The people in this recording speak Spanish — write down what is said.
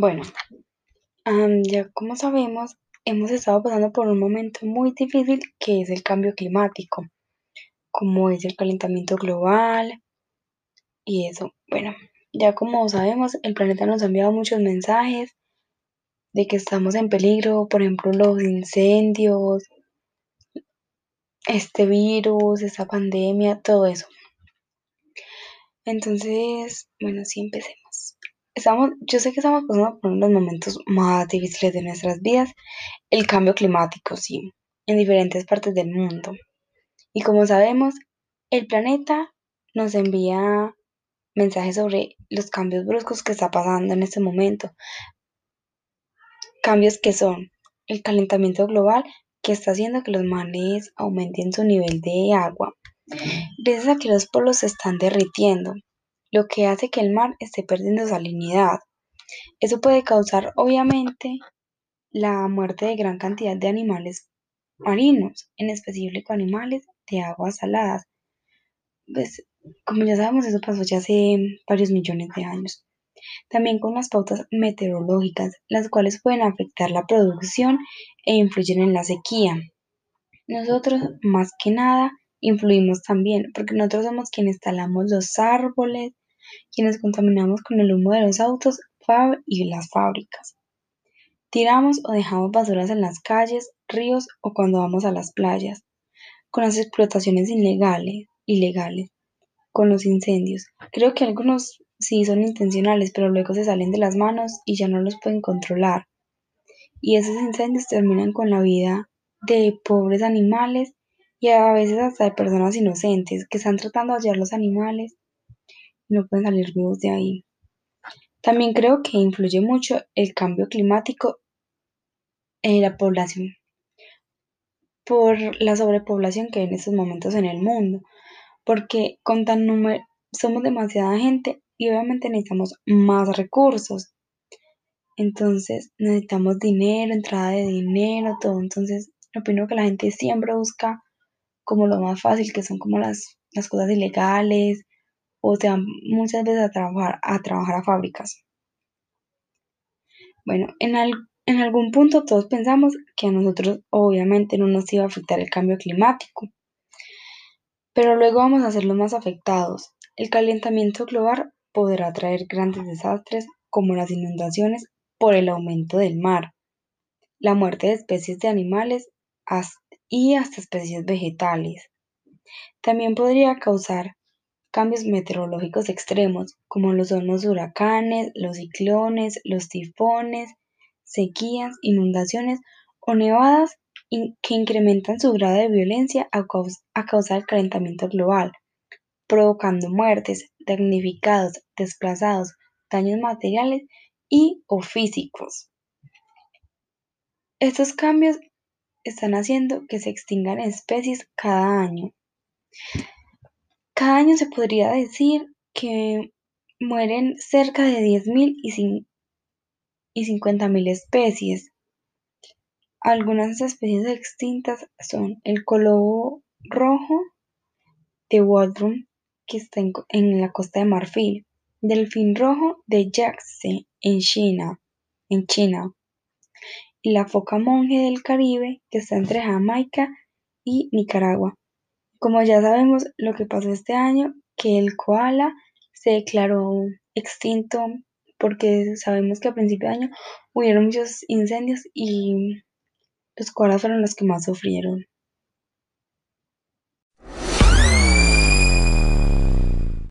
Bueno, ya como sabemos, hemos estado pasando por un momento muy difícil que es el cambio climático, como es el calentamiento global y eso. Bueno, ya como sabemos, el planeta nos ha enviado muchos mensajes de que estamos en peligro, por ejemplo, los incendios, este virus, esta pandemia, todo eso. Entonces, bueno, sí empecemos. Estamos, yo sé que estamos pasando por uno de los momentos más difíciles de nuestras vidas, el cambio climático, sí, en diferentes partes del mundo. Y como sabemos, el planeta nos envía mensajes sobre los cambios bruscos que está pasando en este momento. Cambios que son el calentamiento global que está haciendo que los mares aumenten su nivel de agua. Gracias a que los polos se están derritiendo, lo que hace que el mar esté perdiendo salinidad. Eso puede causar, obviamente, la muerte de gran cantidad de animales marinos, en específico animales de aguas saladas. Pues, como ya sabemos, eso pasó ya hace varios millones de años. También con las pautas meteorológicas, las cuales pueden afectar la producción e influyen en la sequía. Nosotros, más que nada, influimos también, porque nosotros somos quienes talamos los árboles, quienes contaminamos con el humo de los autos y las fábricas. Tiramos o dejamos basuras en las calles, ríos o cuando vamos a las playas, con las explotaciones ilegales, ilegales, con los incendios. Creo que algunos sí son intencionales, pero luego se salen de las manos y ya no los pueden controlar. Y esos incendios terminan con la vida de pobres animales y a veces hasta de personas inocentes que están tratando de hallar los animales no pueden salir vivos de ahí. También creo que influye mucho el cambio climático en la población, por la sobrepoblación que hay en estos momentos en el mundo, porque con tan número, somos demasiada gente y obviamente necesitamos más recursos. Entonces necesitamos dinero, entrada de dinero, todo. Entonces, opino que la gente siempre busca como lo más fácil, que son como las, las cosas ilegales, o sea, muchas veces a trabajar a, trabajar a fábricas. Bueno, en, en algún punto todos pensamos que a nosotros obviamente no nos iba a afectar el cambio climático, pero luego vamos a ser los más afectados. El calentamiento global podrá traer grandes desastres como las inundaciones por el aumento del mar, la muerte de especies de animales y hasta especies vegetales. También podría causar cambios meteorológicos extremos, como son los huracanes, los ciclones, los tifones, sequías, inundaciones o nevadas que incrementan su grado de violencia a, causa del calentamiento global, provocando muertes, damnificados, desplazados, daños materiales y o físicos. Estos cambios están haciendo que se extingan especies cada año. Cada año se podría decir que mueren cerca de 10.000 y, y 50.000 especies. Algunas especies extintas son el colobo rojo de Waldron, que está en, la costa de Marfil, delfín rojo de Yangtze en China, en China, y la foca monje del Caribe, que está entre Jamaica y Nicaragua. Como ya sabemos lo que pasó este año, que el koala se declaró extinto porque sabemos que a principio de año hubieron muchos incendios y los koalas fueron los que más sufrieron.